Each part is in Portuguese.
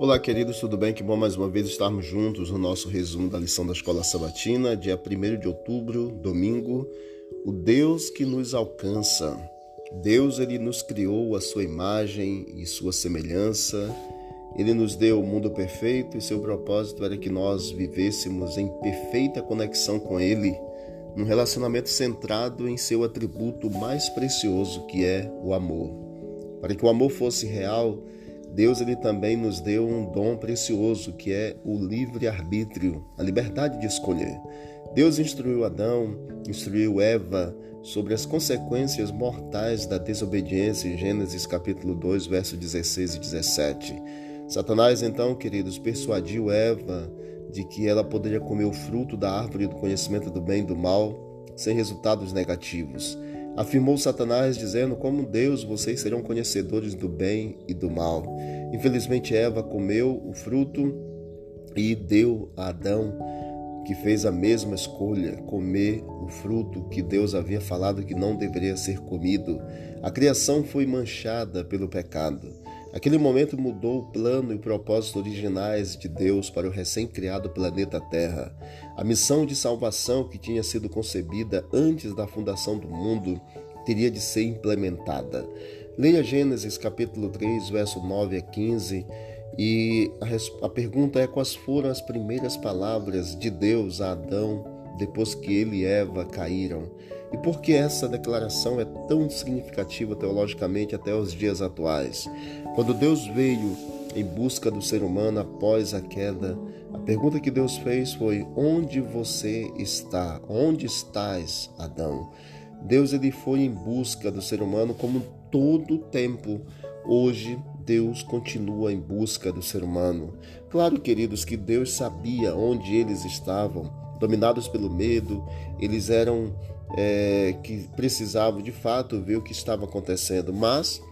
Olá, queridos, tudo bem? Que bom mais uma vez estarmos juntos no nosso resumo da lição da Escola Sabatina, dia 1 de outubro, domingo. O Deus que nos alcança. Deus, ele nos criou a sua imagem e sua semelhança. Ele nos deu o mundo perfeito e seu propósito era que nós vivêssemos em perfeita conexão com ele, num relacionamento centrado em seu atributo mais precioso, que é o amor. Para que o amor fosse real, Deus ele também nos deu um dom precioso que é o livre arbítrio, a liberdade de escolher. Deus instruiu Adão, instruiu Eva sobre as consequências mortais da desobediência em Gênesis capítulo 2, versos 16 e 17. Satanás então, queridos, persuadiu Eva de que ela poderia comer o fruto da árvore do conhecimento do bem e do mal sem resultados negativos. Afirmou Satanás, dizendo: Como Deus, vocês serão conhecedores do bem e do mal. Infelizmente, Eva comeu o fruto e deu a Adão, que fez a mesma escolha, comer o fruto que Deus havia falado que não deveria ser comido. A criação foi manchada pelo pecado. Aquele momento mudou o plano e o propósito originais de Deus para o recém-criado planeta Terra. A missão de salvação que tinha sido concebida antes da fundação do mundo teria de ser implementada. Leia Gênesis capítulo 3, verso 9 a 15, e a, a pergunta é quais foram as primeiras palavras de Deus a Adão depois que ele e Eva caíram. E por que essa declaração é tão significativa teologicamente até os dias atuais? Quando Deus veio em busca do ser humano após a queda, a pergunta que Deus fez foi: Onde você está? Onde estás, Adão? Deus ele foi em busca do ser humano como todo o tempo. Hoje, Deus continua em busca do ser humano. Claro, queridos, que Deus sabia onde eles estavam, dominados pelo medo, eles eram é, que precisavam de fato ver o que estava acontecendo, mas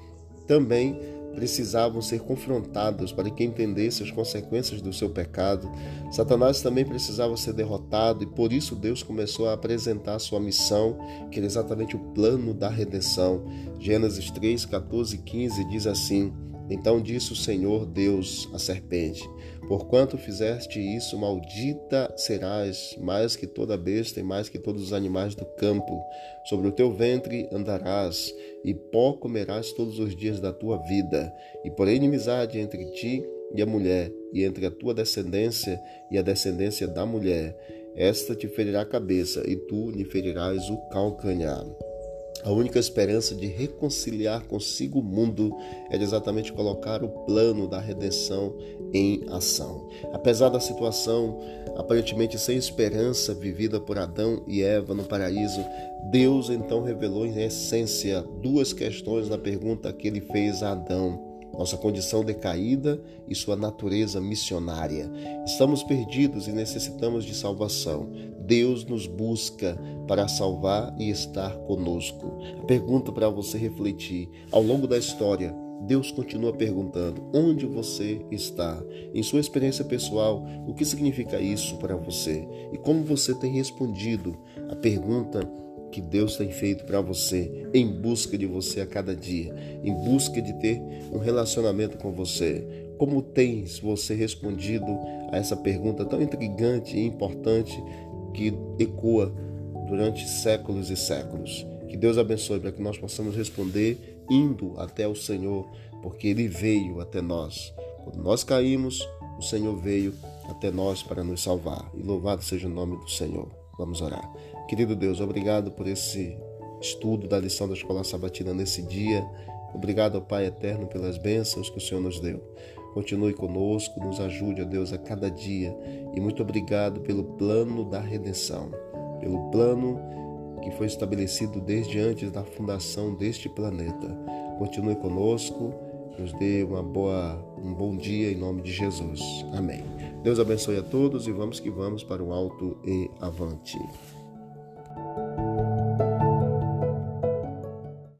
também precisavam ser confrontados para que entendesse as consequências do seu pecado. Satanás também precisava ser derrotado e por isso Deus começou a apresentar a sua missão, que era exatamente o plano da redenção. Gênesis 3, 14 e 15 diz assim: Então disse o Senhor Deus à serpente: Porquanto fizeste isso, maldita serás mais que toda besta e mais que todos os animais do campo. Sobre o teu ventre andarás, e pó comerás todos os dias da tua vida. E porém inimizade entre ti e a mulher, e entre a tua descendência e a descendência da mulher. Esta te ferirá a cabeça, e tu lhe ferirás o calcanhar. A única esperança de reconciliar consigo o mundo era exatamente colocar o plano da redenção em ação. Apesar da situação aparentemente sem esperança vivida por Adão e Eva no paraíso, Deus então revelou em essência duas questões na pergunta que ele fez a Adão nossa condição decaída e sua natureza missionária. Estamos perdidos e necessitamos de salvação. Deus nos busca para salvar e estar conosco. Pergunta para você refletir. Ao longo da história, Deus continua perguntando: onde você está? Em sua experiência pessoal, o que significa isso para você? E como você tem respondido a pergunta que Deus tem feito para você, em busca de você a cada dia, em busca de ter um relacionamento com você. Como tens você respondido a essa pergunta tão intrigante e importante que ecoa durante séculos e séculos? Que Deus abençoe para que nós possamos responder indo até o Senhor, porque Ele veio até nós. Quando nós caímos, o Senhor veio até nós para nos salvar. E louvado seja o nome do Senhor. Vamos orar. Querido Deus, obrigado por esse estudo da lição da Escola Sabatina nesse dia. Obrigado, Pai eterno, pelas bênçãos que o Senhor nos deu. Continue conosco, nos ajude, ó Deus, a cada dia. E muito obrigado pelo plano da redenção, pelo plano que foi estabelecido desde antes da fundação deste planeta. Continue conosco, nos dê uma boa, um bom dia em nome de Jesus. Amém. Deus abençoe a todos e vamos que vamos para o alto e avante.